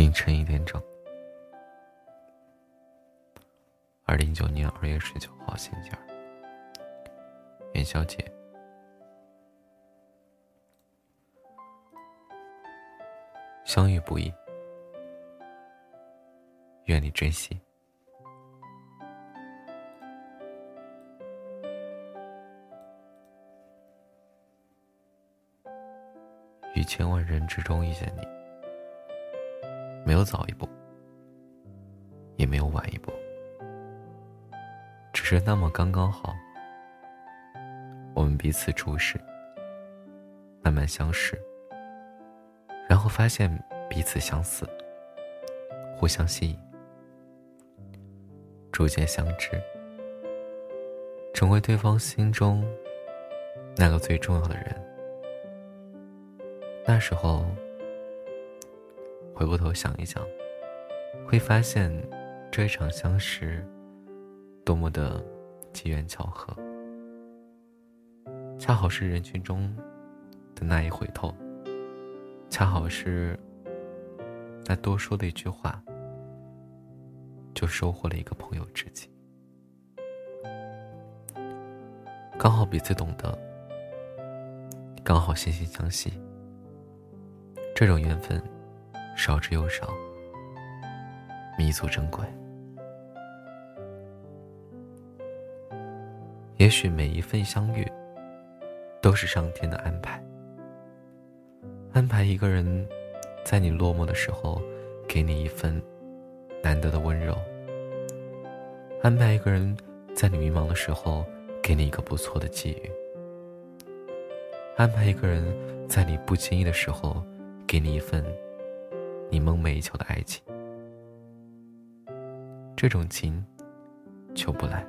凌晨一点整，二零一九年二月十九号星期二，元宵节，相遇不易，愿你珍惜。于千万人之中遇见你。早一步，也没有晚一步，只是那么刚刚好。我们彼此注视，慢慢相识，然后发现彼此相似，互相吸引，逐渐相知，成为对方心中那个最重要的人。那时候。回过头想一想，会发现这一场相识多么的机缘巧合，恰好是人群中的那一回头，恰好是那多说的一句话，就收获了一个朋友知己，刚好彼此懂得，刚好惺惺相惜，这种缘分。少之又少，弥足珍贵。也许每一份相遇，都是上天的安排。安排一个人，在你落寞的时候，给你一份难得的温柔；安排一个人，在你迷茫的时候，给你一个不错的机遇；安排一个人，在你不经意的时候，给你一份。你梦寐以求的爱情，这种情求不来。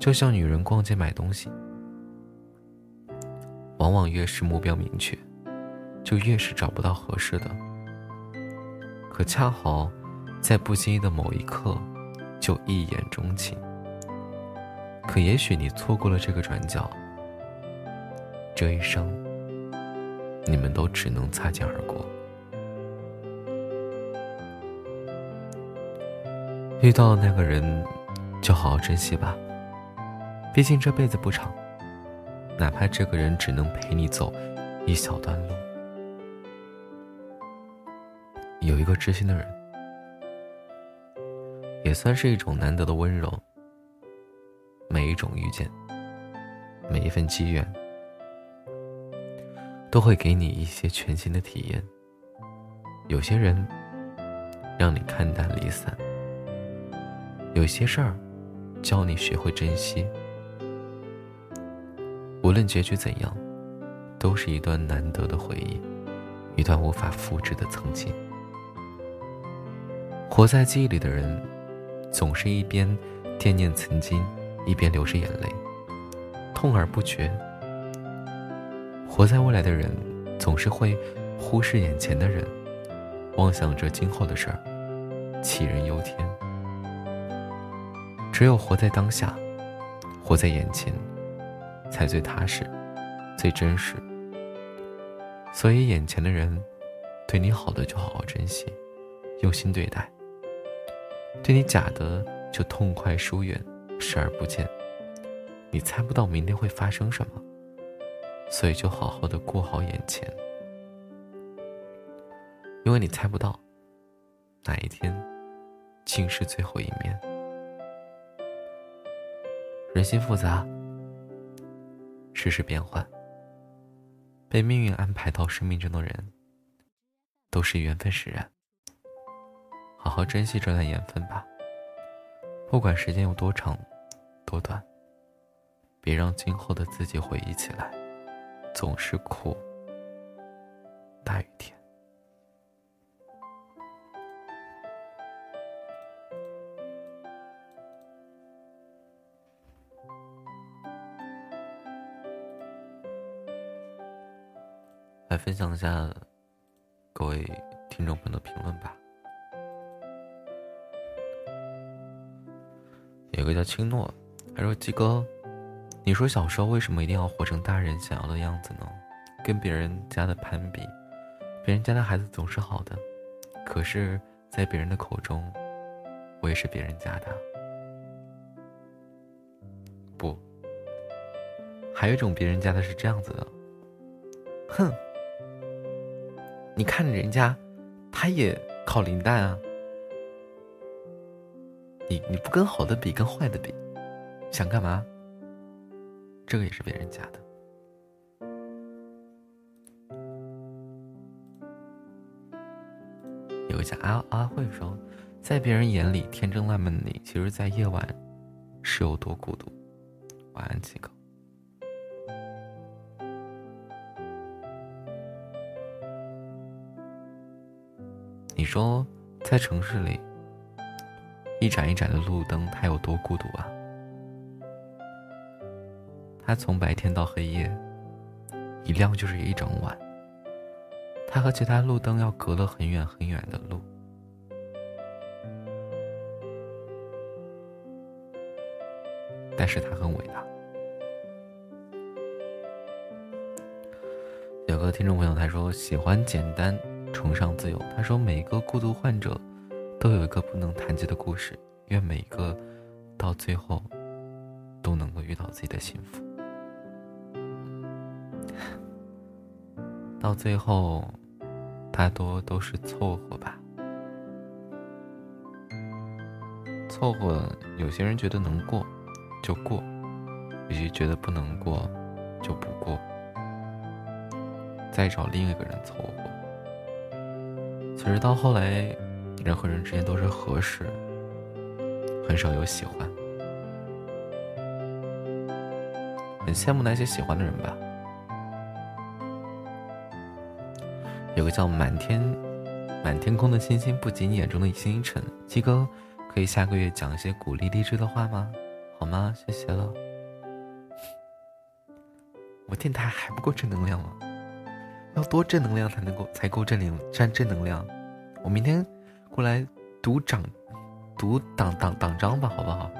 就像女人逛街买东西，往往越是目标明确，就越是找不到合适的。可恰好在不经意的某一刻，就一眼钟情。可也许你错过了这个转角，这一生，你们都只能擦肩而过。遇到那个人，就好好珍惜吧。毕竟这辈子不长，哪怕这个人只能陪你走一小段路。有一个知心的人，也算是一种难得的温柔。每一种遇见，每一份机缘，都会给你一些全新的体验。有些人，让你看淡离散。有些事儿，教你学会珍惜。无论结局怎样，都是一段难得的回忆，一段无法复制的曾经。活在记忆里的人，总是一边惦念曾经，一边流着眼泪，痛而不绝。活在未来的人，总是会忽视眼前的人，妄想着今后的事儿，杞人忧天。只有活在当下，活在眼前，才最踏实，最真实。所以，眼前的人对你好的就好好珍惜，用心对待；对你假的就痛快疏远，视而不见。你猜不到明天会发生什么，所以就好好的过好眼前，因为你猜不到哪一天竟是最后一面。人心复杂，世事变幻。被命运安排到生命中的人，都是缘分使然。好好珍惜这段缘分吧，不管时间有多长、多短，别让今后的自己回忆起来，总是苦大于甜。来分享一下各位听众朋友的评论吧。有个叫青诺，他说：“鸡哥，你说小时候为什么一定要活成大人想要的样子呢？跟别人家的攀比，别人家的孩子总是好的，可是，在别人的口中，我也是别人家的。不，还有一种别人家的是这样子的。哼，你看人家，他也考零蛋啊。你你不跟好的比，跟坏的比，想干嘛？这个也是别人家的。有一家阿阿慧说，在别人眼里天真烂漫的你，其实，在夜晚是有多孤独。晚安，七哥。你说，在城市里，一盏一盏的路灯，它有多孤独啊？它从白天到黑夜，一亮就是一整晚。它和其他路灯要隔了很远很远的路，但是它很伟大。有个听众朋友他说喜欢简单，崇尚自由。他说每个孤独患者都有一个不能谈及的故事，愿每个到最后都能够遇到自己的幸福。到最后。大多都是凑合吧，凑合。有些人觉得能过，就过；有些觉得不能过，就不过。再找另一个人凑合。其实到后来，人和人之间都是合适，很少有喜欢。很羡慕那些喜欢的人吧。有个叫满天，满天空的星星不及你眼中的星辰。鸡哥，可以下个月讲一些鼓励励志的话吗？好吗？谢谢了。我电台还不够正能量吗？要多正能量才能够才够正能正正能量？我明天过来读长读党党党章吧，好不好？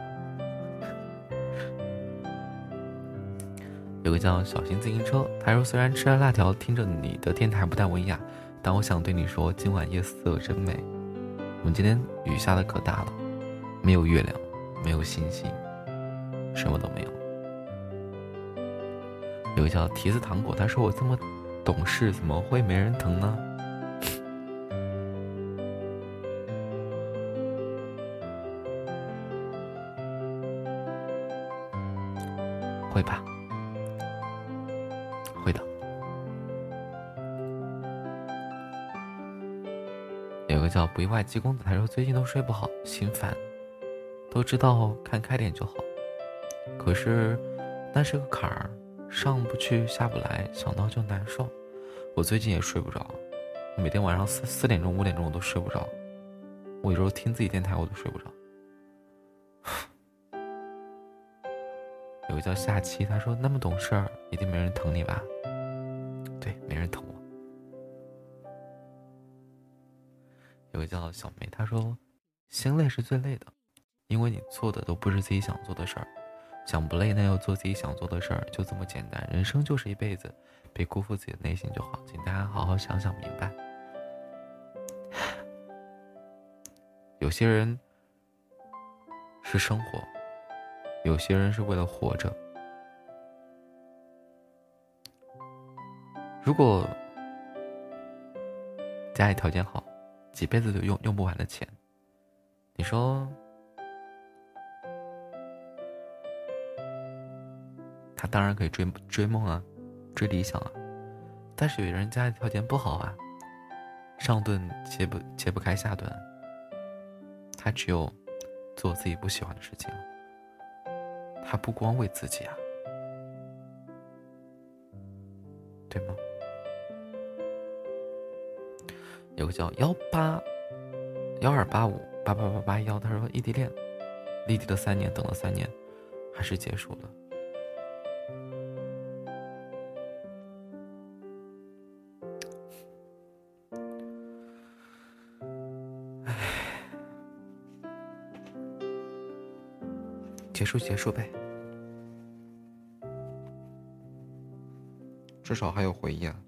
有个叫小型自行车，他说：“虽然吃了辣条，听着你的电台不太文雅，但我想对你说，今晚夜色真美。我们今天雨下的可大了，没有月亮，没有星星，什么都没有。”有个叫提子糖果，他说：“我这么懂事，怎么会没人疼呢？”会吧。会的有个叫不意外鸡公子，他说最近都睡不好，心烦，都知道看开点就好，可是那是个坎儿，上不去下不来，想到就难受。我最近也睡不着，每天晚上四四点钟五点钟我都睡不着，我有时候听自己电台我都睡不着。有个叫夏七，他说那么懂事儿，一定没人疼你吧？对，没人疼我。有个叫小梅，她说：“心累是最累的，因为你做的都不是自己想做的事儿。想不累，那要做自己想做的事儿，就这么简单。人生就是一辈子，别辜负自己的内心就好。请大家好好想想明白。有些人是生活，有些人是为了活着。如果家里条件好。”几辈子都用用不完的钱，你说他当然可以追追梦啊，追理想啊，但是有人家里条件不好啊，上顿揭不揭不开下顿，他只有做自己不喜欢的事情，他不光为自己啊，对吗？有个叫幺八幺二八五八八八八幺，他说异地恋，异地了三年，等了三年，还是结束了。结束结束呗。至少还有回忆啊。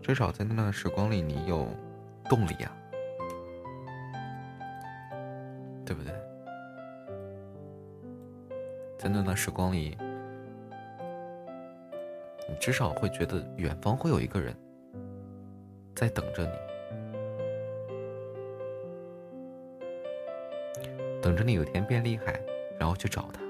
至少在那段时光里你有动力啊。对不对？在那段时光里你至少会觉得远方会有一个人在等着你。等着你有天变厉害，然后去找他。